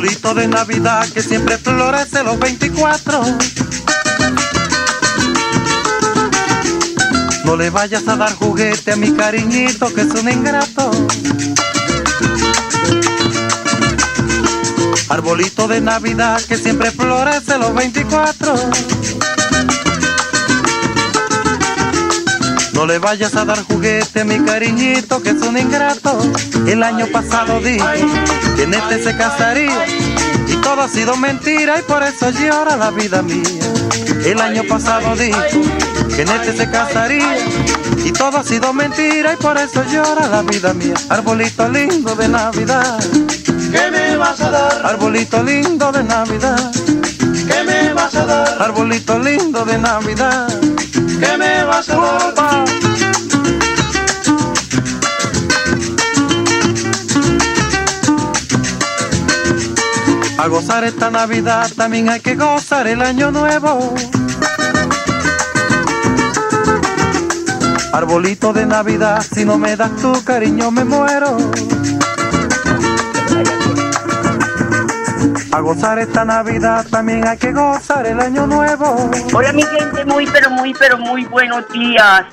Arbolito de Navidad que siempre florece los 24. No le vayas a dar juguete a mi cariñito que es un ingrato. Arbolito de Navidad que siempre florece los 24. No le vayas a dar juguete a mi cariñito que es un ingrato. El año pasado dije que en este se casaría y todo ha sido mentira y por eso llora la vida mía. El año pasado dijo que en este se casaría y todo ha sido mentira y por eso llora la vida mía. Arbolito lindo de Navidad, ¿Qué me vas a dar? arbolito lindo de Navidad, ¿Qué me vas a dar? arbolito lindo de Navidad. ¿Qué me vas a dar? A gozar esta Navidad también hay que gozar el año nuevo. Arbolito de Navidad, si no me das tu cariño me muero. A gozar esta Navidad también hay que gozar el año nuevo. Hola mi gente, muy pero muy pero muy buenos días.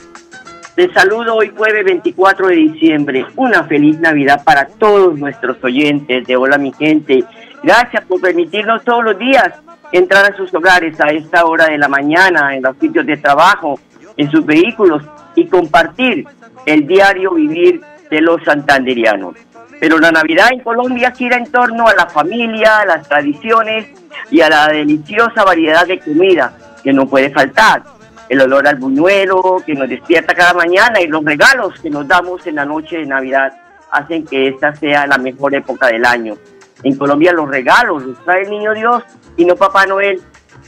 Les saludo hoy jueves 24 de diciembre. Una feliz Navidad para todos nuestros oyentes de Hola mi gente. Gracias por permitirnos todos los días entrar a sus hogares a esta hora de la mañana, en los sitios de trabajo, en sus vehículos y compartir el diario vivir de los santanderianos. Pero la Navidad en Colombia gira en torno a la familia, a las tradiciones y a la deliciosa variedad de comida que no puede faltar. El olor al buñuelo que nos despierta cada mañana y los regalos que nos damos en la noche de Navidad hacen que esta sea la mejor época del año. En Colombia los regalos los trae el niño Dios y no Papá Noel.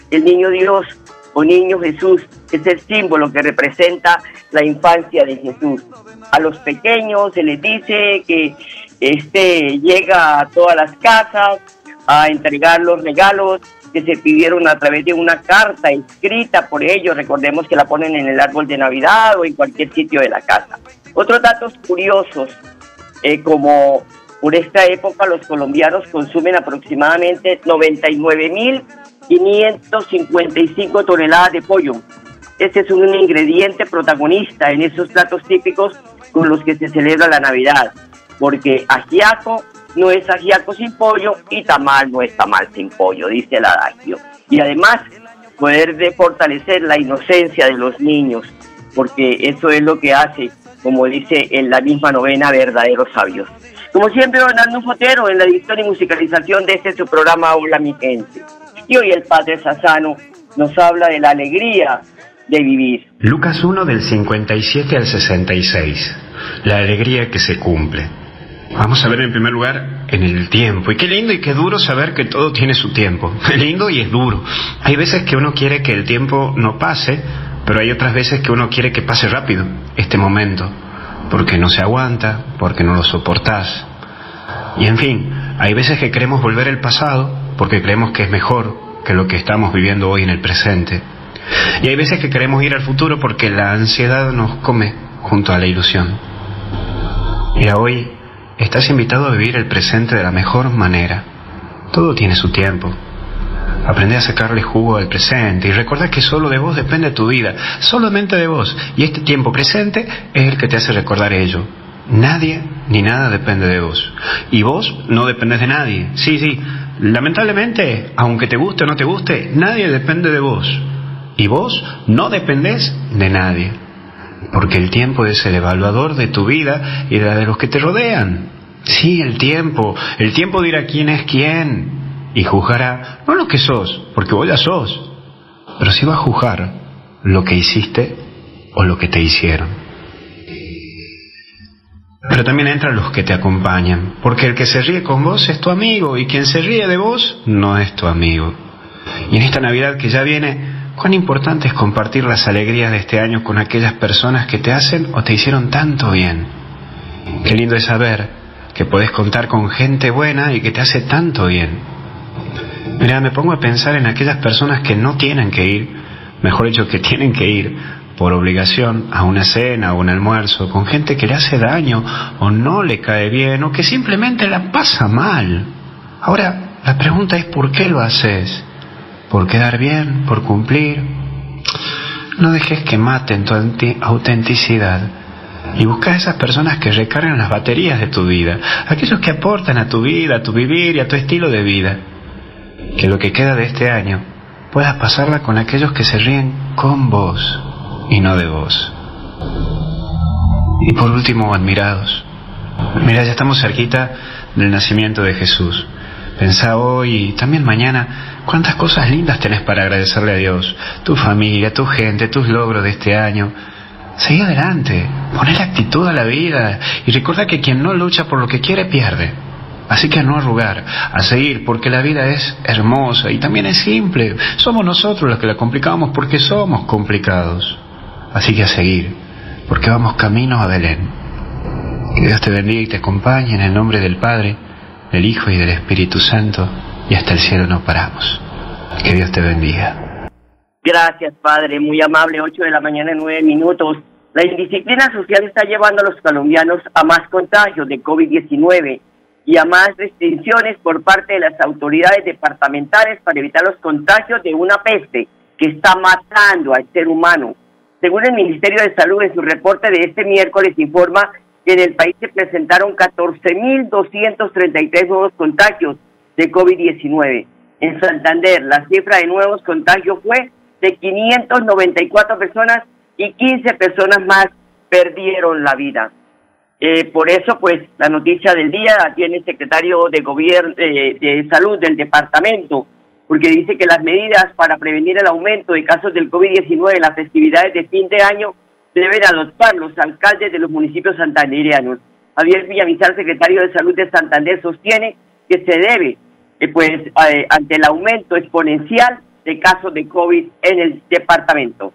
El niño Dios o niño Jesús es el símbolo que representa la infancia de Jesús. A los pequeños se les dice que este llega a todas las casas a entregar los regalos que se pidieron a través de una carta escrita por ellos. Recordemos que la ponen en el árbol de Navidad o en cualquier sitio de la casa. Otros datos curiosos, eh, como por esta época los colombianos consumen aproximadamente 99.555 toneladas de pollo. Este es un ingrediente protagonista en esos platos típicos con los que se celebra la Navidad, porque ajiaco no es ajiaco sin pollo y tamal no es tamal sin pollo, dice el adagio. Y además, poder de fortalecer la inocencia de los niños, porque eso es lo que hace, como dice en la misma novena, verdaderos sabios. Como siempre, Hernando Fotero en la edición y musicalización de este su programa Hola mi gente. Y hoy el Padre Sassano nos habla de la alegría de vivir. Lucas 1 del 57 al 66. La alegría que se cumple. Vamos a ver en primer lugar en el tiempo. Y qué lindo y qué duro saber que todo tiene su tiempo. Es lindo y es duro. Hay veces que uno quiere que el tiempo no pase, pero hay otras veces que uno quiere que pase rápido este momento. Porque no se aguanta, porque no lo soportás. Y en fin, hay veces que queremos volver al pasado porque creemos que es mejor que lo que estamos viviendo hoy en el presente. Y hay veces que queremos ir al futuro porque la ansiedad nos come junto a la ilusión. Mira, hoy estás invitado a vivir el presente de la mejor manera. Todo tiene su tiempo. Aprende a sacarle jugo al presente y recuerda que solo de vos depende tu vida, solamente de vos. Y este tiempo presente es el que te hace recordar ello. Nadie ni nada depende de vos. Y vos no dependes de nadie. Sí, sí, Lamentablemente, aunque te guste o no te guste, nadie depende de vos. Y vos no dependés de nadie. Porque el tiempo es el evaluador de tu vida y de la de los que te rodean. Sí, el tiempo. El tiempo dirá quién es quién. Y juzgará, no lo que sos, porque vos ya sos, pero sí va a juzgar lo que hiciste o lo que te hicieron. Pero también entran los que te acompañan, porque el que se ríe con vos es tu amigo y quien se ríe de vos no es tu amigo. Y en esta Navidad que ya viene, cuán importante es compartir las alegrías de este año con aquellas personas que te hacen o te hicieron tanto bien. Qué lindo es saber que podés contar con gente buena y que te hace tanto bien. Mira, me pongo a pensar en aquellas personas que no tienen que ir, mejor dicho, que tienen que ir por obligación a una cena o un almuerzo con gente que le hace daño o no le cae bien o que simplemente la pasa mal. Ahora, la pregunta es ¿por qué lo haces? ¿Por quedar bien? ¿Por cumplir? No dejes que maten tu autenticidad y busca a esas personas que recargan las baterías de tu vida, aquellos que aportan a tu vida, a tu vivir y a tu estilo de vida. Que lo que queda de este año puedas pasarla con aquellos que se ríen con vos y no de vos. Y por último, admirados. Mira, ya estamos cerquita del nacimiento de Jesús. Pensá hoy y también mañana cuántas cosas lindas tenés para agradecerle a Dios. Tu familia, tu gente, tus logros de este año Seguí adelante, la actitud a la vida y recuerda que quien no lucha por lo que quiere pierde. Así que a no arrugar, a seguir, porque la vida es hermosa y también es simple. Somos nosotros los que la complicamos porque somos complicados. Así que a seguir, porque vamos camino a Belén. Que Dios te bendiga y te acompañe en el nombre del Padre, del Hijo y del Espíritu Santo, y hasta el cielo no paramos. Que Dios te bendiga. Gracias, Padre, muy amable, 8 de la mañana, 9 minutos. La indisciplina social está llevando a los colombianos a más contagios de COVID-19 y a más restricciones por parte de las autoridades departamentales para evitar los contagios de una peste que está matando al ser humano. Según el Ministerio de Salud, en su reporte de este miércoles informa en el país se presentaron 14.233 nuevos contagios de COVID-19. En Santander, la cifra de nuevos contagios fue de 594 personas y 15 personas más perdieron la vida. Eh, por eso, pues, la noticia del día tiene el secretario de Gobierno eh, de Salud del departamento, porque dice que las medidas para prevenir el aumento de casos del COVID-19 en las festividades de fin de año deben adoptar los alcaldes de los municipios santandereanos. Javier Villamizar, secretario de Salud de Santander, sostiene que se debe, eh, pues, ante el aumento exponencial de casos de COVID en el departamento.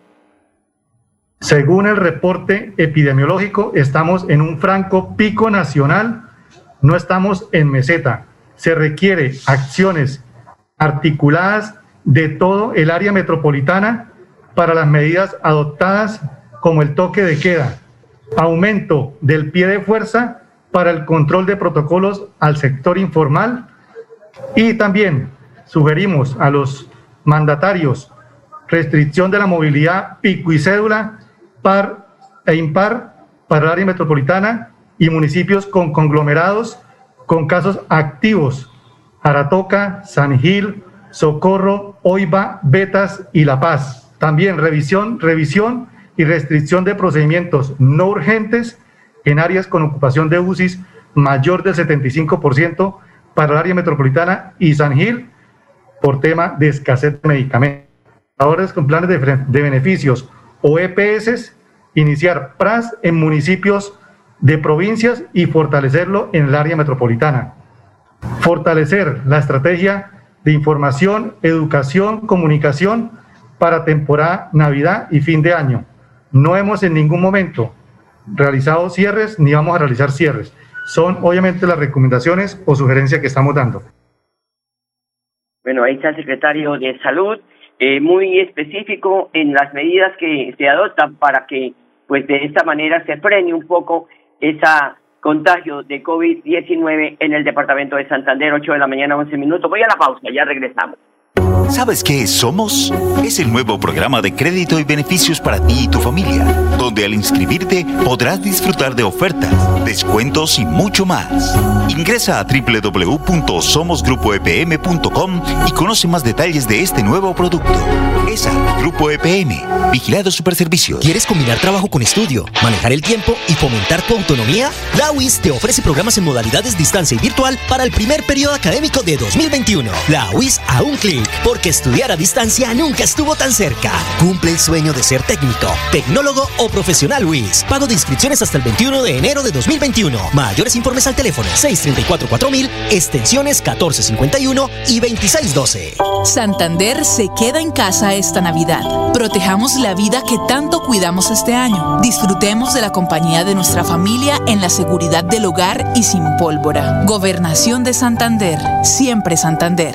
Según el reporte epidemiológico, estamos en un franco pico nacional, no estamos en meseta. Se requiere acciones articuladas de todo el área metropolitana para las medidas adoptadas como el toque de queda, aumento del pie de fuerza para el control de protocolos al sector informal y también sugerimos a los mandatarios restricción de la movilidad pico y cédula par e impar para el área metropolitana y municipios con conglomerados con casos activos, Aratoca, San Gil, Socorro, Oiba, Betas y La Paz. También revisión, revisión y restricción de procedimientos no urgentes en áreas con ocupación de UCIs mayor del 75% para el área metropolitana y San Gil por tema de escasez de medicamentos. Ahora es con planes de, de beneficios o EPS, iniciar PRAS en municipios de provincias y fortalecerlo en el área metropolitana. Fortalecer la estrategia de información, educación, comunicación para temporada Navidad y fin de año. No hemos en ningún momento realizado cierres ni vamos a realizar cierres. Son obviamente las recomendaciones o sugerencias que estamos dando. Bueno, ahí está el secretario de Salud eh, muy específico en las medidas que se adoptan para que pues de esta manera se frene un poco ese contagio de COVID-19 en el departamento de Santander, 8 de la mañana, 11 minutos. Voy a la pausa, ya regresamos. ¿Sabes qué es Somos? Es el nuevo programa de crédito y beneficios para ti y tu familia, donde al inscribirte podrás disfrutar de ofertas, descuentos y mucho más. Ingresa a www.somosgrupoepm.com y conoce más detalles de este nuevo producto. ESA, Grupo EPM, Vigilado Superservicios. ¿Quieres combinar trabajo con estudio, manejar el tiempo y fomentar tu autonomía? La UIS te ofrece programas en modalidades distancia y virtual para el primer periodo académico de 2021. La UIS a un clic, porque estudiar a distancia nunca estuvo tan cerca. Cumple el sueño de ser técnico, tecnólogo o profesional UIS. Pago de inscripciones hasta el 21 de enero de 2021. Mayores informes al teléfono 634-4000, extensiones 1451 y 2612. Santander se queda en casa esta Navidad. Protejamos la vida que tanto cuidamos este año. Disfrutemos de la compañía de nuestra familia en la seguridad del hogar y sin pólvora. Gobernación de Santander. Siempre Santander.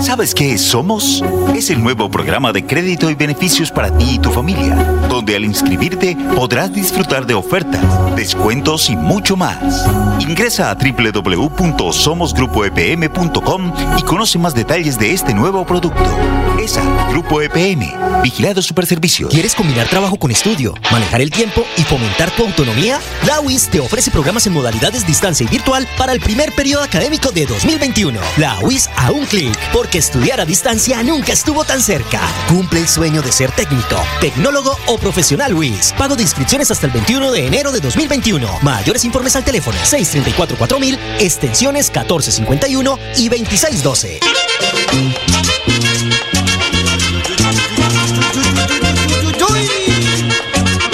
¿Sabes qué es Somos? Es el nuevo programa de crédito y beneficios para ti y tu familia, donde al inscribirte podrás disfrutar de ofertas, descuentos y mucho más. Ingresa a www.somosgrupoepm.com y conoce más detalles de este nuevo producto. ESA, Grupo EPM, Vigilado Superservicios. ¿Quieres combinar trabajo con estudio, manejar el tiempo y fomentar tu autonomía? La UIS te ofrece programas en modalidades distancia y virtual para el primer periodo académico de 2021. La UIS a un clic, porque estudiar a distancia nunca estuvo tan cerca. Cumple el sueño de ser técnico, tecnólogo o profesional UIS. Pago de inscripciones hasta el 21 de enero de 2021. Mayores informes al teléfono 634-4000, extensiones 1451 y 2612.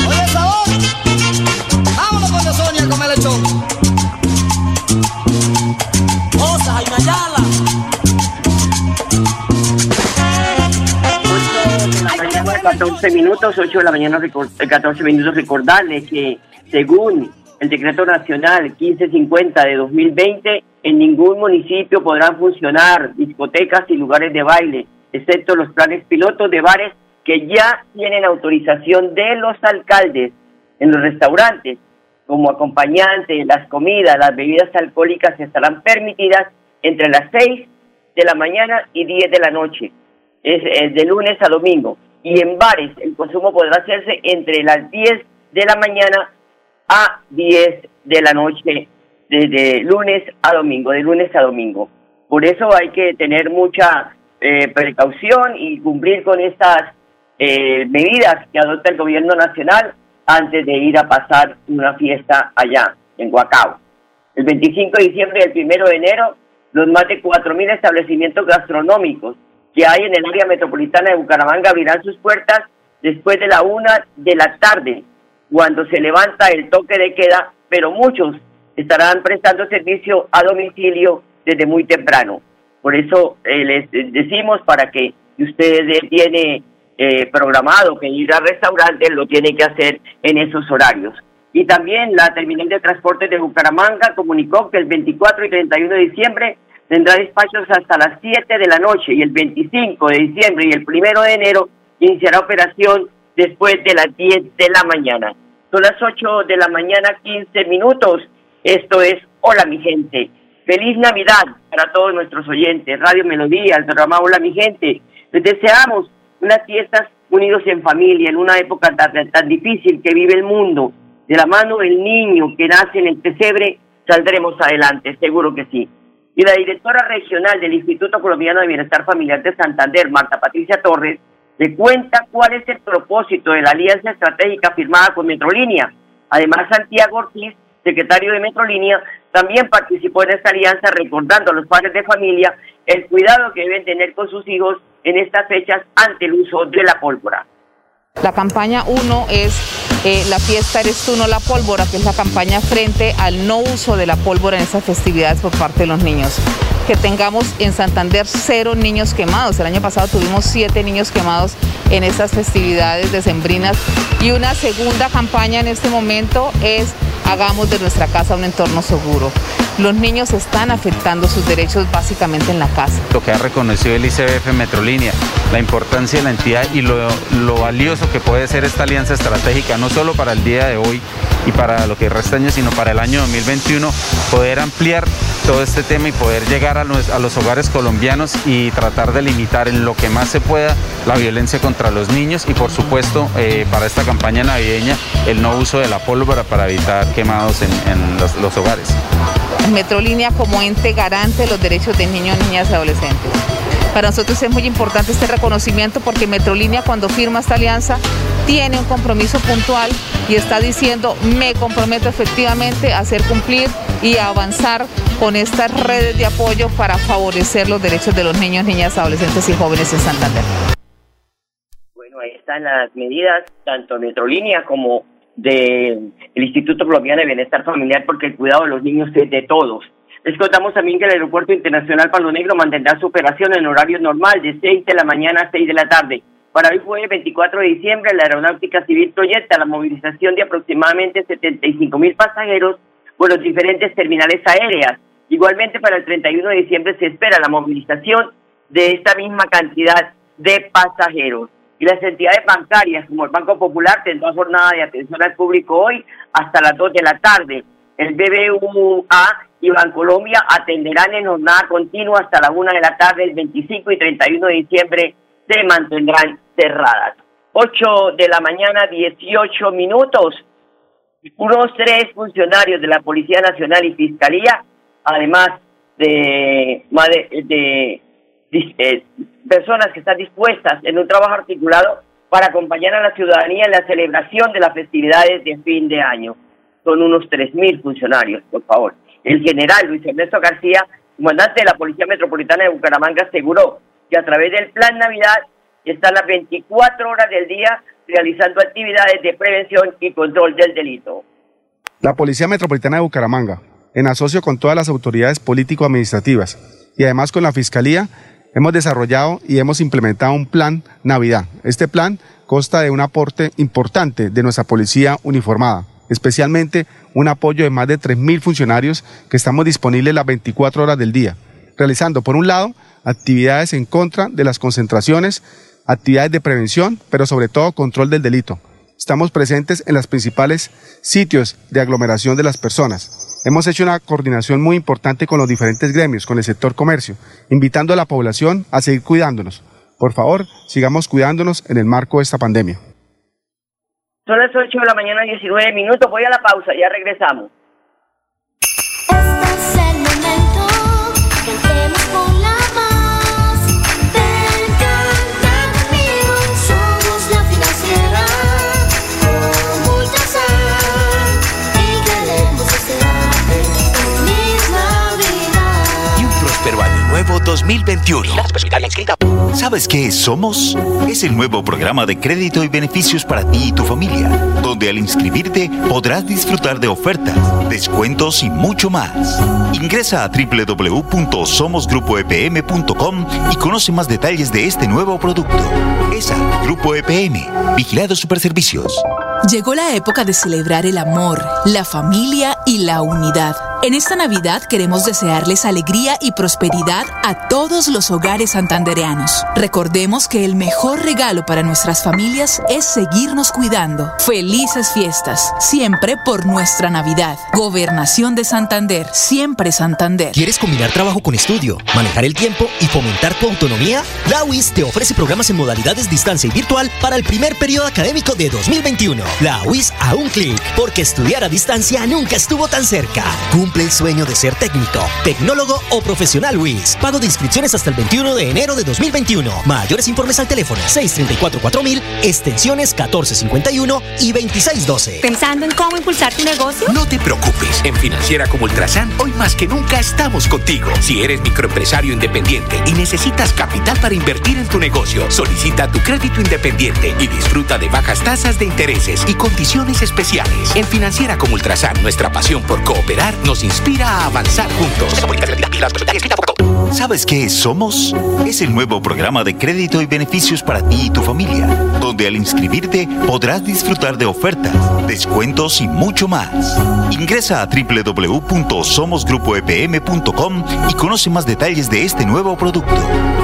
Oye, sabor. Vámonos con Sonia. 14 minutos, 8 de la mañana, recor- eh, 14 minutos. Recordarles que según el decreto nacional 1550 de 2020, en ningún municipio podrán funcionar discotecas y lugares de baile, excepto los planes pilotos de bares que ya tienen autorización de los alcaldes en los restaurantes. Como acompañante, las comidas, las bebidas alcohólicas estarán permitidas entre las 6 de la mañana y 10 de la noche es, es de lunes a domingo. Y en bares el consumo podrá hacerse entre las 10 de la mañana a 10 de la noche, desde lunes a domingo, de lunes a domingo. Por eso hay que tener mucha eh, precaución y cumplir con estas eh, medidas que adopta el gobierno nacional antes de ir a pasar una fiesta allá, en Huacao. El 25 de diciembre y el 1 de enero, los más de 4.000 establecimientos gastronómicos que hay en el área metropolitana de Bucaramanga abrirán sus puertas después de la una de la tarde, cuando se levanta el toque de queda, pero muchos estarán prestando servicio a domicilio desde muy temprano. Por eso eh, les decimos para que si usted tiene eh, programado que ir al restaurante, lo tiene que hacer en esos horarios. Y también la terminal de transporte de Bucaramanga comunicó que el 24 y 31 de diciembre tendrá despachos hasta las 7 de la noche y el 25 de diciembre y el 1 de enero iniciará operación después de las 10 de la mañana. Son las 8 de la mañana, 15 minutos. Esto es Hola mi gente. Feliz Navidad para todos nuestros oyentes. Radio Melodía, el programa Hola mi gente. Les deseamos unas fiestas unidos en familia en una época tan, tan difícil que vive el mundo. De la mano del niño que nace en el pesebre, saldremos adelante, seguro que sí. Y la directora regional del Instituto Colombiano de Bienestar Familiar de Santander, Marta Patricia Torres, le cuenta cuál es el propósito de la alianza estratégica firmada con Metrolínea. Además, Santiago Ortiz, secretario de Metrolínea, también participó en esta alianza recordando a los padres de familia el cuidado que deben tener con sus hijos en estas fechas ante el uso de la pólvora. La campaña 1 es eh, La fiesta eres tú, no la pólvora, que es la campaña frente al no uso de la pólvora en estas festividades por parte de los niños. Que tengamos en Santander cero niños quemados. El año pasado tuvimos siete niños quemados en estas festividades decembrinas. Y una segunda campaña en este momento es Hagamos de nuestra casa un entorno seguro. Los niños están afectando sus derechos básicamente en la casa. Lo que ha reconocido el ICBF Metrolínea, la importancia de la entidad y lo, valioso que puede ser esta alianza estratégica, no solo para el día de hoy y para lo que resta año, sino para el año 2021, poder ampliar todo este tema y poder llegar a los, hogares colombianos y tratar de limitar en lo que más se pueda la violencia contra los niños y por supuesto eh, para esta campaña navideña el no uso de la pólvora para evitar quemados en, los hogares. Metrolínea como ente garante de los derechos de niños, niñas y adolescentes. Para nosotros es muy importante este reconocimiento porque Metrolínea cuando firma esta alianza tiene un compromiso puntual y está diciendo me comprometo efectivamente a hacer cumplir y avanzar con estas redes de apoyo para favorecer los derechos de los niños, niñas, adolescentes y jóvenes en Santander. Bueno, ahí están las medidas, tanto Metrolínea como del Instituto Colombiano de Bienestar Familiar, porque el cuidado de los niños es de todos. Les contamos también que el Aeropuerto Internacional Palo Negro mantendrá su operación en horario normal de 6 de la mañana a 6 de la tarde. Para hoy jueves 24 de diciembre, la Aeronáutica Civil proyecta la movilización de aproximadamente 75 mil pasajeros por los diferentes terminales aéreas. Igualmente, para el 31 de diciembre se espera la movilización de esta misma cantidad de pasajeros. Las entidades bancarias, como el Banco Popular, tendrá jornada de atención al público hoy hasta las 2 de la tarde. El BBVA y Bancolombia atenderán en jornada continua hasta la 1 de la tarde, el 25 y 31 de diciembre se mantendrán cerradas. 8 de la mañana, 18 minutos. Unos tres funcionarios de la Policía Nacional y Fiscalía, además de, de, de eh, personas que están dispuestas en un trabajo articulado para acompañar a la ciudadanía en la celebración de las festividades de fin de año. Son unos 3.000 funcionarios, por favor. El general Luis Ernesto García, comandante de la Policía Metropolitana de Bucaramanga, aseguró que a través del Plan Navidad están las 24 horas del día realizando actividades de prevención y control del delito. La Policía Metropolitana de Bucaramanga, en asocio con todas las autoridades político-administrativas y además con la Fiscalía, hemos desarrollado y hemos implementado un plan Navidad. Este plan consta de un aporte importante de nuestra policía uniformada, especialmente un apoyo de más de 3.000 funcionarios que estamos disponibles las 24 horas del día, realizando, por un lado, actividades en contra de las concentraciones, actividades de prevención, pero sobre todo control del delito. Estamos presentes en los principales sitios de aglomeración de las personas. Hemos hecho una coordinación muy importante con los diferentes gremios, con el sector comercio, invitando a la población a seguir cuidándonos. Por favor, sigamos cuidándonos en el marco de esta pandemia. Son las 8 de la mañana, 19 minutos. Voy a la pausa, ya regresamos. Nuevo 2021. ¿Sabes qué es Somos? Es el nuevo programa de crédito y beneficios para ti y tu familia, donde al inscribirte podrás disfrutar de ofertas, descuentos y mucho más. Ingresa a www.somosgrupoepm.com y conoce más detalles de este nuevo producto. ESA, Grupo EPM, Vigilado Superservicios. Llegó la época de celebrar el amor, la familia y la unidad. En esta Navidad queremos desearles alegría y prosperidad a todos los hogares santandereanos. Recordemos que el mejor regalo para nuestras familias es seguirnos cuidando. Felices fiestas, siempre por nuestra Navidad. Gobernación de Santander, siempre Santander. ¿Quieres combinar trabajo con estudio, manejar el tiempo y fomentar tu autonomía? La UIS te ofrece programas en modalidades distancia y virtual para el primer periodo académico de 2021. La UIS a un clic, porque estudiar a distancia nunca estuvo tan cerca. Cumple el sueño de ser técnico, tecnólogo o profesional UIS. Pago de inscripciones hasta el 21 de enero de 2021. Mayores informes al teléfono 634-4000, extensiones 1451 y 2612. ¿Pensando en cómo impulsar tu negocio? No te preocupes, en Financiera como Ultrasan, hoy más que nunca estamos contigo. Si eres microempresario independiente y necesitas capital para invertir en tu negocio, solicita tu crédito independiente y disfruta de bajas tasas de intereses y condiciones especiales. En Financiera como Ultrasan, nuestra pasión por cooperar nos inspira a avanzar juntos. ¿Sabes qué es Somos? Es el nuevo programa de crédito y beneficios para ti y tu familia, donde al inscribirte podrás disfrutar de ofertas, descuentos y mucho más. Ingresa a www.somosgrupoepm.com y conoce más detalles de este nuevo producto.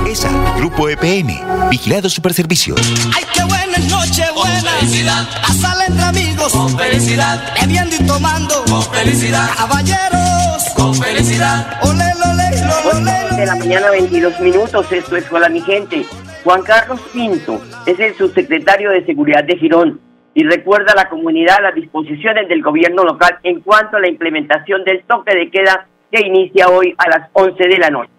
ESA, Grupo EPM, Vigilado Superservicios. Ay, qué buena noche, buena. felicidad. A sala entre amigos. Con felicidad. Bebiendo y tomando. Con felicidad. Caballeros. Con felicidad. Ole, ole, ole, ole. de la mañana 22 minutos, esto es Hola mi gente. Juan Carlos Pinto es el subsecretario de Seguridad de Girón y recuerda a la comunidad las disposiciones del gobierno local en cuanto a la implementación del toque de queda que inicia hoy a las 11 de la noche.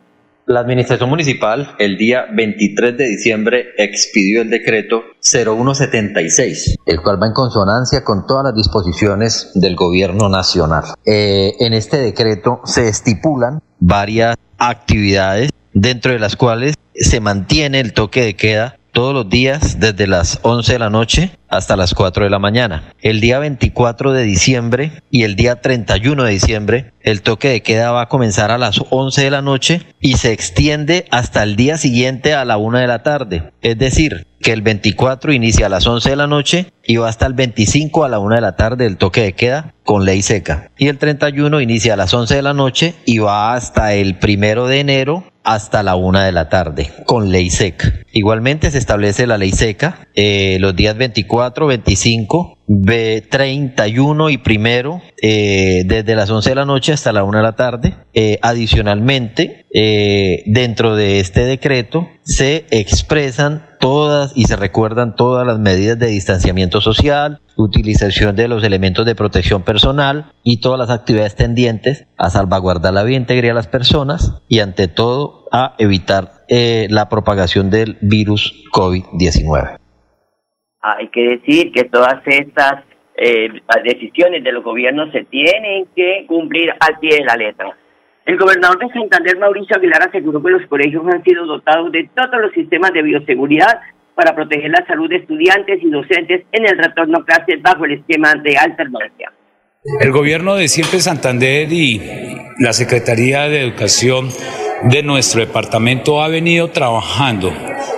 La Administración Municipal el día 23 de diciembre expidió el decreto 0176, el cual va en consonancia con todas las disposiciones del Gobierno Nacional. Eh, en este decreto se estipulan varias actividades dentro de las cuales se mantiene el toque de queda todos los días desde las 11 de la noche hasta las 4 de la mañana. El día 24 de diciembre y el día 31 de diciembre el toque de queda va a comenzar a las 11 de la noche y se extiende hasta el día siguiente a la 1 de la tarde. Es decir, que el 24 inicia a las 11 de la noche y va hasta el 25 a la 1 de la tarde el toque de queda con ley seca. Y el 31 inicia a las 11 de la noche y va hasta el primero de enero hasta la una de la tarde con ley seca. Igualmente se establece la ley seca eh, los días 24, 25, B 31 y primero eh, desde las 11 de la noche hasta la una de la tarde. Eh, adicionalmente, eh, dentro de este decreto se expresan todas y se recuerdan todas las medidas de distanciamiento social, utilización de los elementos de protección personal y todas las actividades tendientes a salvaguardar la vida integridad de las personas y ante todo a evitar la propagación del virus COVID-19. Hay que decir que todas estas eh, decisiones de los gobiernos se tienen que cumplir al pie de la letra. El gobernador de Santander, Mauricio Aguilar, aseguró que los colegios han sido dotados de todos los sistemas de bioseguridad para proteger la salud de estudiantes y docentes en el retorno a clases bajo el esquema de alternancia. El gobierno de Siempre Santander y la Secretaría de Educación de nuestro departamento ha venido trabajando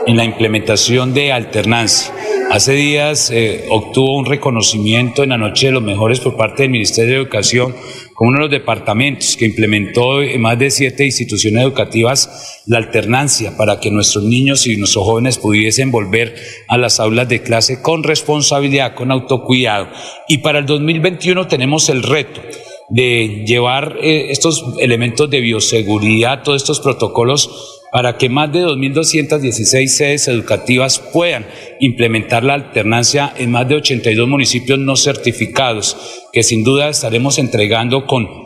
en la implementación de alternancia. Hace días eh, obtuvo un reconocimiento en la noche de los mejores por parte del Ministerio de Educación como uno de los departamentos que implementó en más de siete instituciones educativas la alternancia para que nuestros niños y nuestros jóvenes pudiesen volver a las aulas de clase con responsabilidad, con autocuidado. Y para el 2021 tenemos el reto de llevar eh, estos elementos de bioseguridad, todos estos protocolos para que más de 2.216 sedes educativas puedan implementar la alternancia en más de 82 municipios no certificados, que sin duda estaremos entregando con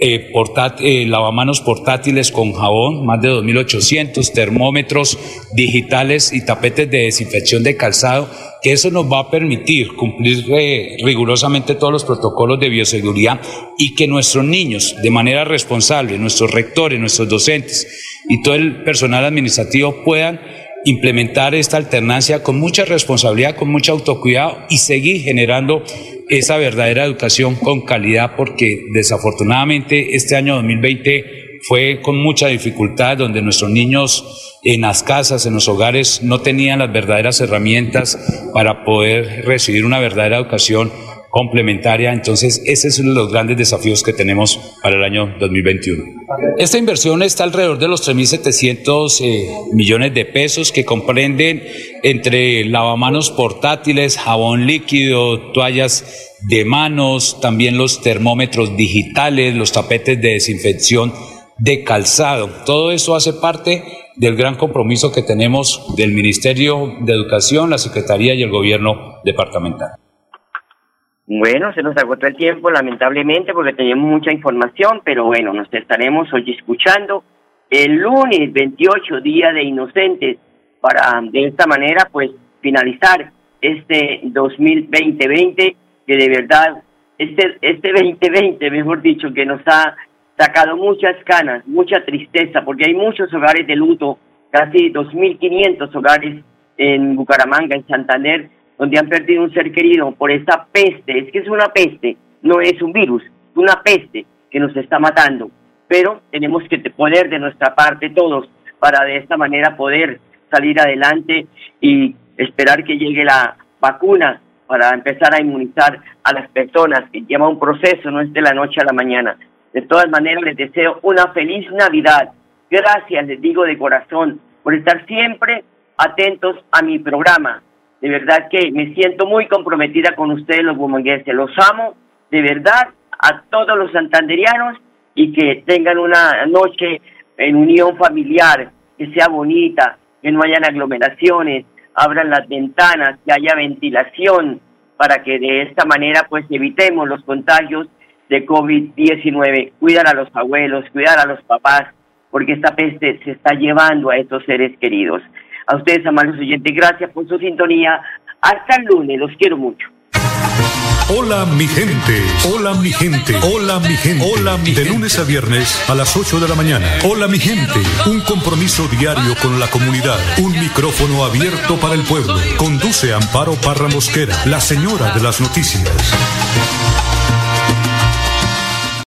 eh, eh, lavamanos portátiles con jabón, más de 2.800, termómetros digitales y tapetes de desinfección de calzado, que eso nos va a permitir cumplir eh, rigurosamente todos los protocolos de bioseguridad y que nuestros niños, de manera responsable, nuestros rectores, nuestros docentes y todo el personal administrativo puedan implementar esta alternancia con mucha responsabilidad, con mucho autocuidado y seguir generando esa verdadera educación con calidad porque desafortunadamente este año 2020 fue con mucha dificultad donde nuestros niños en las casas, en los hogares, no tenían las verdaderas herramientas para poder recibir una verdadera educación complementaria. Entonces, ese es uno de los grandes desafíos que tenemos para el año 2021. Esta inversión está alrededor de los 3.700 eh, millones de pesos que comprenden entre lavamanos portátiles, jabón líquido, toallas de manos, también los termómetros digitales, los tapetes de desinfección de calzado. Todo eso hace parte del gran compromiso que tenemos del Ministerio de Educación, la Secretaría y el Gobierno departamental. Bueno, se nos agotó el tiempo, lamentablemente, porque teníamos mucha información, pero bueno, nos estaremos hoy escuchando el lunes 28, Día de Inocentes, para de esta manera, pues, finalizar este 2020, que de verdad, este, este 2020, mejor dicho, que nos ha sacado muchas canas, mucha tristeza, porque hay muchos hogares de luto, casi 2.500 hogares en Bucaramanga, en Santander, donde han perdido un ser querido por esta peste. Es que es una peste, no es un virus, es una peste que nos está matando. pero tenemos que poner de nuestra parte todos para de esta manera poder salir adelante y esperar que llegue la vacuna para empezar a inmunizar a las personas, que lleva un proceso, no es de la noche a la mañana. De todas maneras, les deseo una feliz Navidad. Gracias, les digo de corazón, por estar siempre atentos a mi programa. De verdad que me siento muy comprometida con ustedes, los bumangueses. Los amo, de verdad, a todos los santanderianos y que tengan una noche en unión familiar, que sea bonita, que no hayan aglomeraciones, abran las ventanas, que haya ventilación, para que de esta manera pues evitemos los contagios de COVID-19. Cuidar a los abuelos, cuidar a los papás, porque esta peste se está llevando a estos seres queridos. A ustedes, amables oyentes, gracias por su sintonía. Hasta el lunes, los quiero mucho. Hola mi gente, hola mi gente, hola mi gente, hola mi De lunes a viernes a las 8 de la mañana. Hola mi gente, un compromiso diario con la comunidad, un micrófono abierto para el pueblo. Conduce Amparo Parra Mosquera, la señora de las noticias.